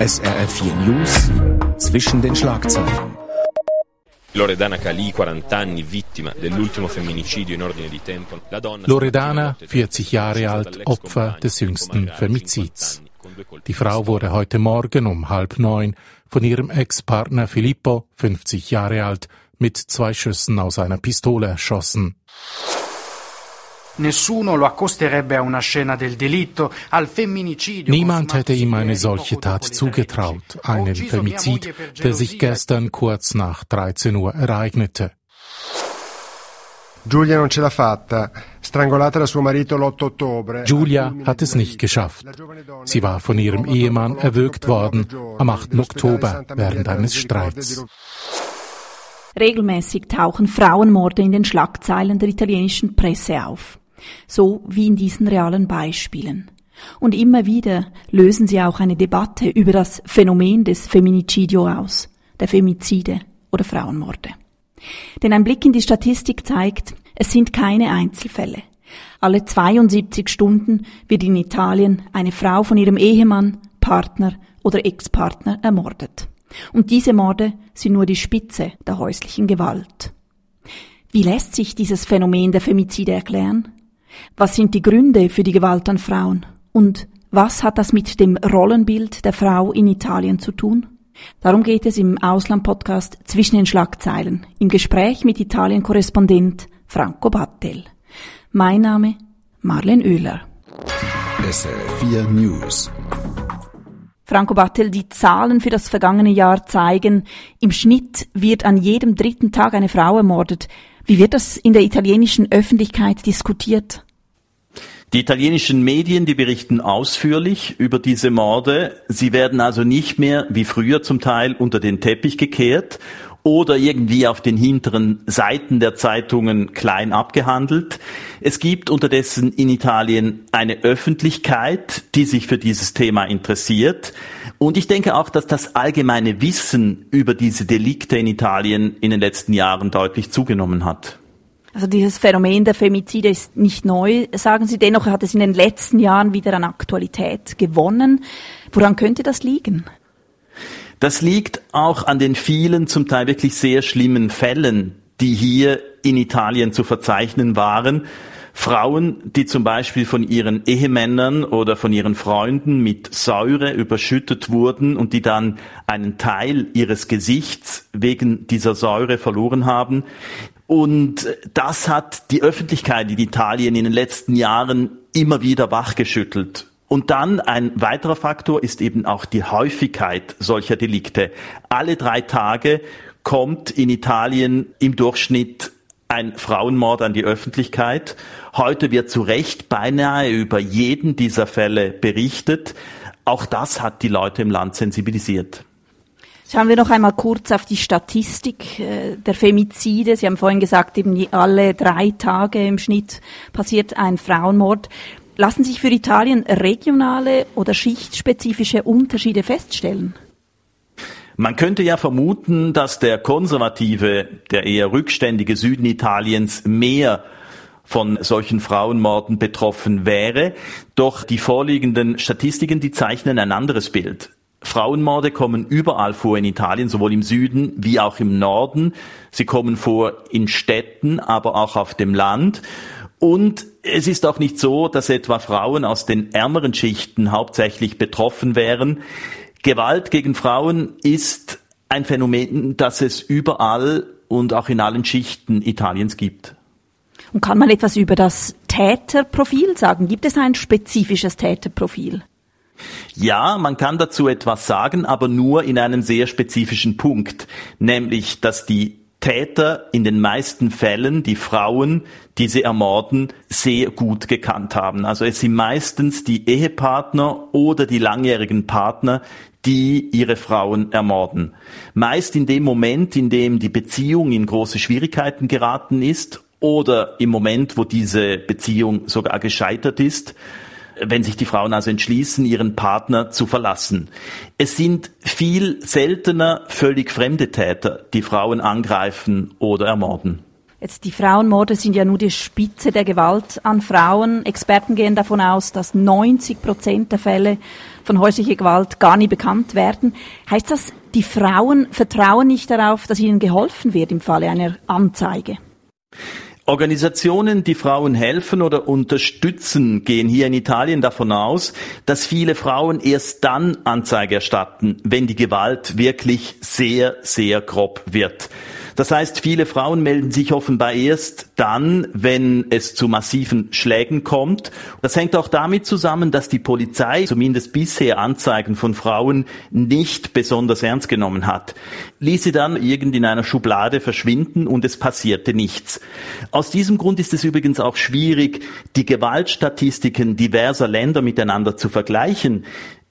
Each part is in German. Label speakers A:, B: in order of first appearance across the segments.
A: SRF4 News zwischen den Schlagzeilen.
B: Loredana Calì, 40 anni, vittima dell'ultimo femminicidio in ordine di tempo.
C: Loredana, 40 Jahre alt, Opfer des jüngsten Femizids. Die Frau wurde heute Morgen um halb neun von ihrem Ex-Partner Filippo, 50 Jahre alt, mit zwei Schüssen aus einer Pistole erschossen. Niemand hätte ihm eine solche Tat zugetraut, einen Femizid, der sich gestern kurz nach 13 Uhr ereignete.
D: Giulia non ce l'ha fatta. Strangolata da suo marito l'8 ottobre.
C: Julia hat es nicht geschafft. Sie war von ihrem Ehemann erwürgt worden am 8. Oktober während eines Streits.
E: Regelmäßig tauchen Frauenmorde in den Schlagzeilen der italienischen Presse auf so wie in diesen realen Beispielen. Und immer wieder lösen sie auch eine Debatte über das Phänomen des Feminicidio aus, der Femizide oder Frauenmorde. Denn ein Blick in die Statistik zeigt, es sind keine Einzelfälle. Alle 72 Stunden wird in Italien eine Frau von ihrem Ehemann, Partner oder Ex-Partner ermordet. Und diese Morde sind nur die Spitze der häuslichen Gewalt. Wie lässt sich dieses Phänomen der Femizide erklären? Was sind die Gründe für die Gewalt an Frauen? Und was hat das mit dem Rollenbild der Frau in Italien zu tun? Darum geht es im Ausland-Podcast Zwischen den Schlagzeilen im Gespräch mit Italien-Korrespondent Franco Battel. Mein Name Marlen Oehler.
A: SR4 News.
E: Franco Battel, die Zahlen für das vergangene Jahr zeigen, im Schnitt wird an jedem dritten Tag eine Frau ermordet. Wie wird das in der italienischen Öffentlichkeit diskutiert?
F: Die italienischen Medien, die berichten ausführlich über diese Morde. Sie werden also nicht mehr wie früher zum Teil unter den Teppich gekehrt oder irgendwie auf den hinteren Seiten der Zeitungen klein abgehandelt. Es gibt unterdessen in Italien eine Öffentlichkeit, die sich für dieses Thema interessiert. Und ich denke auch, dass das allgemeine Wissen über diese Delikte in Italien in den letzten Jahren deutlich zugenommen hat.
E: Also dieses Phänomen der Femizide ist nicht neu, sagen Sie. Dennoch hat es in den letzten Jahren wieder an Aktualität gewonnen. Woran könnte das liegen?
F: Das liegt auch an den vielen, zum Teil wirklich sehr schlimmen Fällen, die hier in Italien zu verzeichnen waren. Frauen, die zum Beispiel von ihren Ehemännern oder von ihren Freunden mit Säure überschüttet wurden und die dann einen Teil ihres Gesichts wegen dieser Säure verloren haben. Und das hat die Öffentlichkeit in Italien in den letzten Jahren immer wieder wachgeschüttelt. Und dann ein weiterer Faktor ist eben auch die Häufigkeit solcher Delikte. Alle drei Tage kommt in Italien im Durchschnitt ein Frauenmord an die Öffentlichkeit. Heute wird zu Recht beinahe über jeden dieser Fälle berichtet. Auch das hat die Leute im Land sensibilisiert.
E: Schauen wir noch einmal kurz auf die Statistik äh, der Femizide. Sie haben vorhin gesagt, eben alle drei Tage im Schnitt passiert ein Frauenmord. Lassen sich für Italien regionale oder schichtspezifische Unterschiede feststellen?
F: Man könnte ja vermuten, dass der konservative, der eher rückständige Süden Italiens mehr von solchen Frauenmorden betroffen wäre. Doch die vorliegenden Statistiken, die zeichnen ein anderes Bild. Frauenmorde kommen überall vor in Italien, sowohl im Süden wie auch im Norden. Sie kommen vor in Städten, aber auch auf dem Land. Und es ist auch nicht so, dass etwa Frauen aus den ärmeren Schichten hauptsächlich betroffen wären. Gewalt gegen Frauen ist ein Phänomen, das es überall und auch in allen Schichten Italiens gibt.
E: Und kann man etwas über das Täterprofil sagen? Gibt es ein spezifisches Täterprofil?
F: Ja, man kann dazu etwas sagen, aber nur in einem sehr spezifischen Punkt, nämlich dass die Täter in den meisten Fällen die Frauen, die sie ermorden, sehr gut gekannt haben. Also es sind meistens die Ehepartner oder die langjährigen Partner, die ihre Frauen ermorden. Meist in dem Moment, in dem die Beziehung in große Schwierigkeiten geraten ist oder im Moment, wo diese Beziehung sogar gescheitert ist wenn sich die Frauen also entschließen, ihren Partner zu verlassen. Es sind viel seltener völlig fremde Täter, die Frauen angreifen oder ermorden.
E: Jetzt die Frauenmorde sind ja nur die Spitze der Gewalt an Frauen. Experten gehen davon aus, dass 90 Prozent der Fälle von häuslicher Gewalt gar nie bekannt werden. Heißt das, die Frauen vertrauen nicht darauf, dass ihnen geholfen wird im Falle einer Anzeige?
F: Organisationen, die Frauen helfen oder unterstützen, gehen hier in Italien davon aus, dass viele Frauen erst dann Anzeige erstatten, wenn die Gewalt wirklich sehr, sehr grob wird. Das heißt, viele Frauen melden sich offenbar erst dann, wenn es zu massiven Schlägen kommt. Das hängt auch damit zusammen, dass die Polizei zumindest bisher Anzeigen von Frauen nicht besonders ernst genommen hat. Ließ sie dann irgend in einer Schublade verschwinden und es passierte nichts. Aus diesem Grund ist es übrigens auch schwierig, die Gewaltstatistiken diverser Länder miteinander zu vergleichen.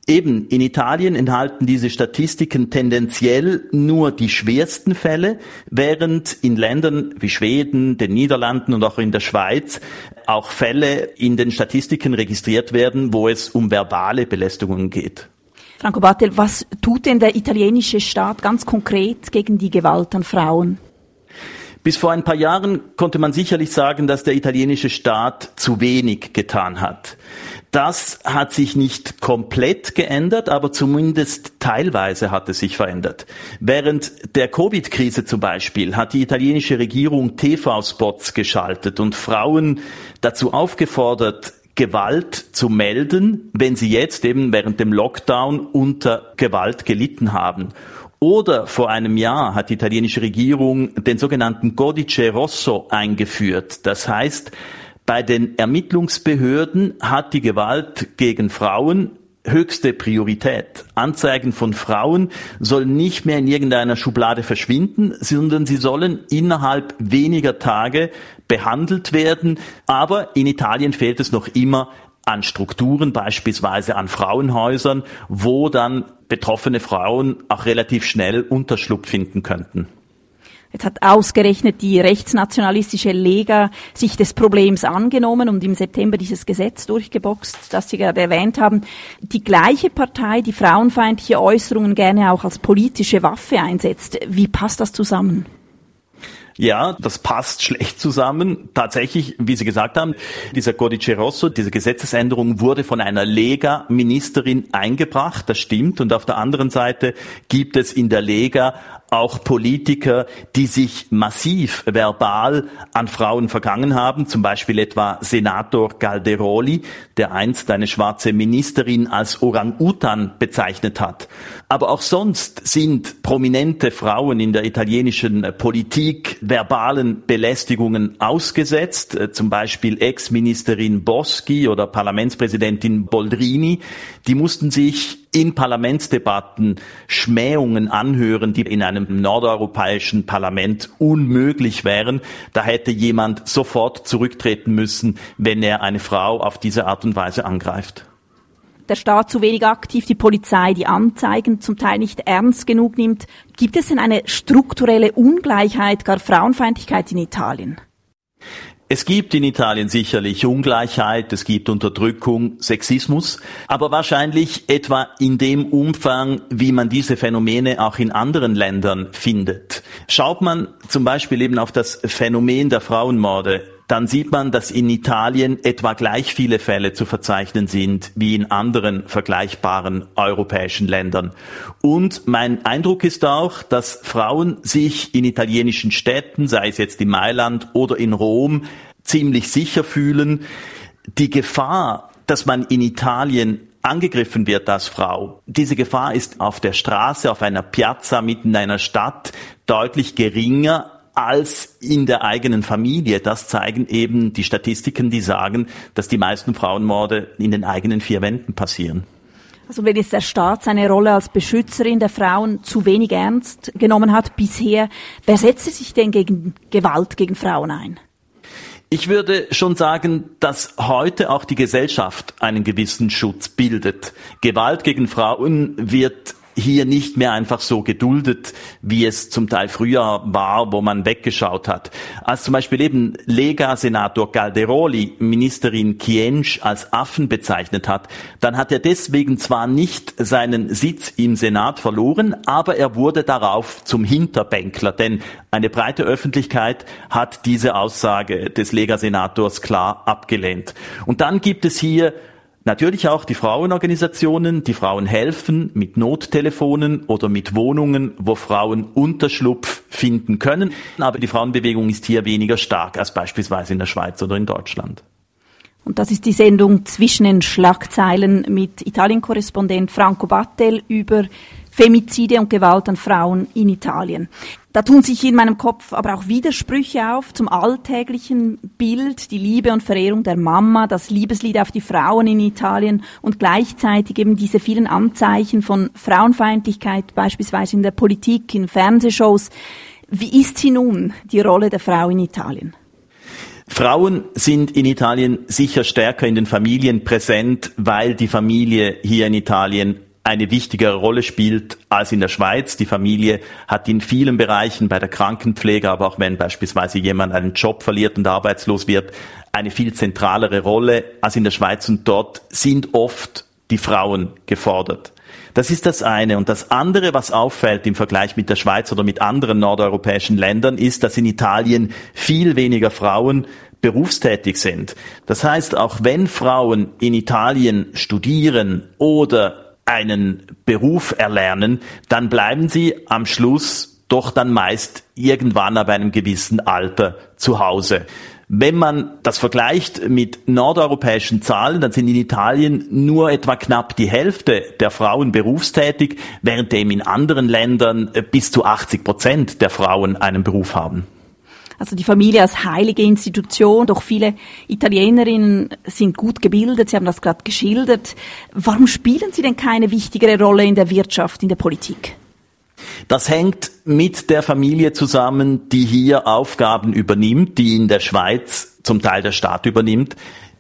F: Eben, in Italien enthalten diese Statistiken tendenziell nur die schwersten Fälle, während in Ländern wie Schweden, den Niederlanden und auch in der Schweiz auch Fälle in den Statistiken registriert werden, wo es um verbale Belästigungen geht.
E: Franco Battel, was tut denn der italienische Staat ganz konkret gegen die Gewalt an Frauen?
F: Bis vor ein paar Jahren konnte man sicherlich sagen, dass der italienische Staat zu wenig getan hat. Das hat sich nicht komplett geändert, aber zumindest teilweise hat es sich verändert. Während der Covid-Krise zum Beispiel hat die italienische Regierung TV-Spots geschaltet und Frauen dazu aufgefordert, Gewalt zu melden, wenn sie jetzt eben während dem Lockdown unter Gewalt gelitten haben. Oder vor einem Jahr hat die italienische Regierung den sogenannten Codice Rosso eingeführt. Das heißt, bei den Ermittlungsbehörden hat die Gewalt gegen Frauen höchste Priorität. Anzeigen von Frauen sollen nicht mehr in irgendeiner Schublade verschwinden, sondern sie sollen innerhalb weniger Tage behandelt werden. Aber in Italien fehlt es noch immer an Strukturen, beispielsweise an Frauenhäusern, wo dann betroffene Frauen auch relativ schnell Unterschlupf finden könnten.
E: Jetzt hat ausgerechnet die rechtsnationalistische Lega sich des Problems angenommen und im September dieses Gesetz durchgeboxt, das Sie gerade erwähnt haben. Die gleiche Partei, die frauenfeindliche Äußerungen gerne auch als politische Waffe einsetzt. Wie passt das zusammen?
F: Ja, das passt schlecht zusammen. Tatsächlich, wie Sie gesagt haben, dieser Codice Rosso, diese Gesetzesänderung wurde von einer Lega-Ministerin eingebracht, das stimmt. Und auf der anderen Seite gibt es in der Lega auch Politiker, die sich massiv verbal an Frauen vergangen haben, zum Beispiel etwa Senator Calderoli, der einst eine schwarze Ministerin als Orang-Utan bezeichnet hat. Aber auch sonst sind prominente Frauen in der italienischen Politik verbalen Belästigungen ausgesetzt, zum Beispiel Ex-Ministerin Boschi oder Parlamentspräsidentin Boldrini, die mussten sich in Parlamentsdebatten Schmähungen anhören, die in einem nordeuropäischen Parlament unmöglich wären. Da hätte jemand sofort zurücktreten müssen, wenn er eine Frau auf diese Art und Weise angreift
E: der Staat zu wenig aktiv, die Polizei die Anzeigen zum Teil nicht ernst genug nimmt. Gibt es denn eine strukturelle Ungleichheit, gar Frauenfeindlichkeit in Italien?
F: Es gibt in Italien sicherlich Ungleichheit, es gibt Unterdrückung, Sexismus, aber wahrscheinlich etwa in dem Umfang, wie man diese Phänomene auch in anderen Ländern findet. Schaut man zum Beispiel eben auf das Phänomen der Frauenmorde, dann sieht man, dass in Italien etwa gleich viele Fälle zu verzeichnen sind wie in anderen vergleichbaren europäischen Ländern. Und mein Eindruck ist auch, dass Frauen sich in italienischen Städten, sei es jetzt in Mailand oder in Rom, ziemlich sicher fühlen. Die Gefahr, dass man in Italien angegriffen wird als Frau. Diese Gefahr ist auf der Straße, auf einer Piazza mitten in einer Stadt deutlich geringer als in der eigenen Familie. Das zeigen eben die Statistiken, die sagen, dass die meisten Frauenmorde in den eigenen vier Wänden passieren.
E: Also wenn jetzt der Staat seine Rolle als Beschützerin der Frauen zu wenig ernst genommen hat bisher, wer setzt sich denn gegen Gewalt gegen Frauen ein?
F: Ich würde schon sagen, dass heute auch die Gesellschaft einen gewissen Schutz bildet. Gewalt gegen Frauen wird hier nicht mehr einfach so geduldet, wie es zum Teil früher war, wo man weggeschaut hat. Als zum Beispiel eben Lega-Senator Calderoli Ministerin Kiensch als Affen bezeichnet hat, dann hat er deswegen zwar nicht seinen Sitz im Senat verloren, aber er wurde darauf zum Hinterbänkler, denn eine breite Öffentlichkeit hat diese Aussage des Lega-Senators klar abgelehnt. Und dann gibt es hier Natürlich auch die Frauenorganisationen, die Frauen helfen mit Nottelefonen oder mit Wohnungen, wo Frauen Unterschlupf finden können. Aber die Frauenbewegung ist hier weniger stark als beispielsweise in der Schweiz oder in Deutschland.
E: Und das ist die Sendung zwischen den Schlagzeilen mit Italien-Korrespondent Franco Battel über Femizide und Gewalt an Frauen in Italien. Da tun sich in meinem Kopf aber auch Widersprüche auf zum alltäglichen Bild, die Liebe und Verehrung der Mama, das Liebeslied auf die Frauen in Italien und gleichzeitig eben diese vielen Anzeichen von Frauenfeindlichkeit, beispielsweise in der Politik, in Fernsehshows. Wie ist sie nun, die Rolle der Frau in Italien?
F: Frauen sind in Italien sicher stärker in den Familien präsent, weil die Familie hier in Italien eine wichtigere Rolle spielt als in der Schweiz. Die Familie hat in vielen Bereichen bei der Krankenpflege, aber auch wenn beispielsweise jemand einen Job verliert und arbeitslos wird, eine viel zentralere Rolle als in der Schweiz und dort sind oft die Frauen gefordert. Das ist das eine. Und das andere, was auffällt im Vergleich mit der Schweiz oder mit anderen nordeuropäischen Ländern, ist, dass in Italien viel weniger Frauen berufstätig sind. Das heißt, auch wenn Frauen in Italien studieren oder einen Beruf erlernen, dann bleiben sie am Schluss doch dann meist irgendwann ab einem gewissen Alter zu Hause. Wenn man das vergleicht mit nordeuropäischen Zahlen, dann sind in Italien nur etwa knapp die Hälfte der Frauen berufstätig, währenddem in anderen Ländern bis zu 80 Prozent der Frauen einen Beruf haben.
E: Also die Familie als heilige Institution, doch viele Italienerinnen sind gut gebildet, Sie haben das gerade geschildert. Warum spielen sie denn keine wichtigere Rolle in der Wirtschaft, in der Politik?
F: Das hängt mit der Familie zusammen, die hier Aufgaben übernimmt, die in der Schweiz zum Teil der Staat übernimmt.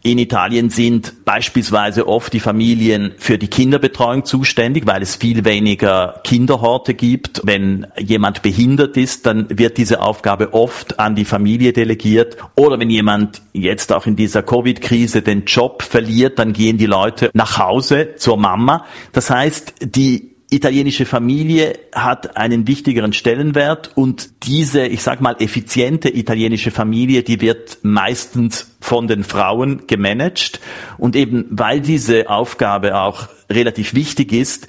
F: In Italien sind beispielsweise oft die Familien für die Kinderbetreuung zuständig, weil es viel weniger Kinderhorte gibt. Wenn jemand behindert ist, dann wird diese Aufgabe oft an die Familie delegiert. Oder wenn jemand jetzt auch in dieser Covid-Krise den Job verliert, dann gehen die Leute nach Hause zur Mama. Das heißt, die italienische Familie hat einen wichtigeren Stellenwert und diese, ich sag mal, effiziente italienische Familie, die wird meistens von den Frauen gemanagt und eben weil diese Aufgabe auch relativ wichtig ist,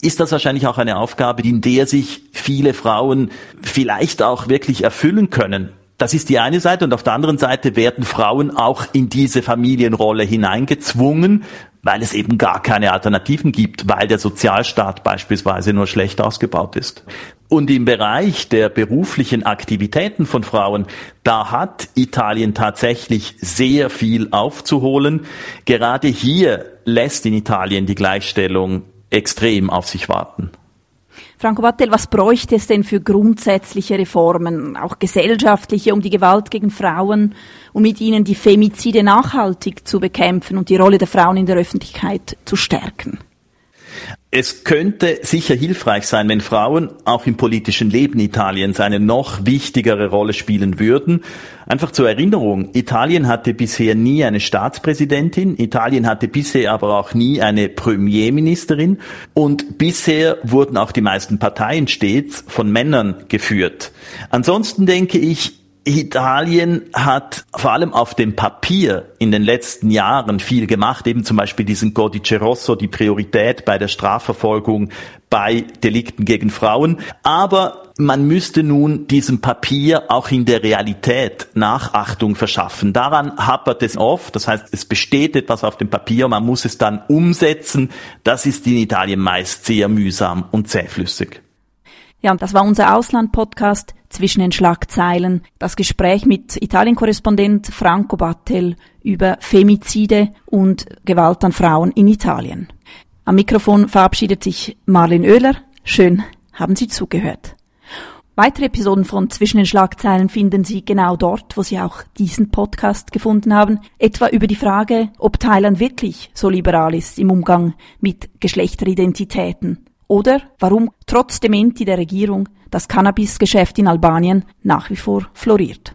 F: ist das wahrscheinlich auch eine Aufgabe, in der sich viele Frauen vielleicht auch wirklich erfüllen können. Das ist die eine Seite und auf der anderen Seite werden Frauen auch in diese Familienrolle hineingezwungen, weil es eben gar keine Alternativen gibt, weil der Sozialstaat beispielsweise nur schlecht ausgebaut ist. Und im Bereich der beruflichen Aktivitäten von Frauen, da hat Italien tatsächlich sehr viel aufzuholen. Gerade hier lässt in Italien die Gleichstellung extrem auf sich warten.
E: Franco Battel, was bräuchte es denn für grundsätzliche Reformen, auch gesellschaftliche, um die Gewalt gegen Frauen und mit ihnen die Femizide nachhaltig zu bekämpfen und die Rolle der Frauen in der Öffentlichkeit zu stärken?
F: Es könnte sicher hilfreich sein, wenn Frauen auch im politischen Leben Italiens eine noch wichtigere Rolle spielen würden. Einfach zur Erinnerung, Italien hatte bisher nie eine Staatspräsidentin, Italien hatte bisher aber auch nie eine Premierministerin und bisher wurden auch die meisten Parteien stets von Männern geführt. Ansonsten denke ich, Italien hat vor allem auf dem Papier in den letzten Jahren viel gemacht, eben zum Beispiel diesen Codice Rosso, die Priorität bei der Strafverfolgung bei Delikten gegen Frauen. Aber man müsste nun diesem Papier auch in der Realität Nachachtung verschaffen. Daran hapert es oft. Das heißt, es besteht etwas auf dem Papier, man muss es dann umsetzen. Das ist in Italien meist sehr mühsam und zähflüssig.
E: Ja, und das war unser Ausland-Podcast zwischen den Schlagzeilen. Das Gespräch mit Italien-Korrespondent Franco Battel über Femizide und Gewalt an Frauen in Italien. Am Mikrofon verabschiedet sich Marlin Oehler. Schön, haben Sie zugehört. Weitere Episoden von Zwischen den Schlagzeilen finden Sie genau dort, wo Sie auch diesen Podcast gefunden haben, etwa über die Frage, ob Thailand wirklich so liberal ist im Umgang mit Geschlechteridentitäten Oder warum trotz Dementi der Regierung das Cannabisgeschäft in Albanien nach wie vor floriert.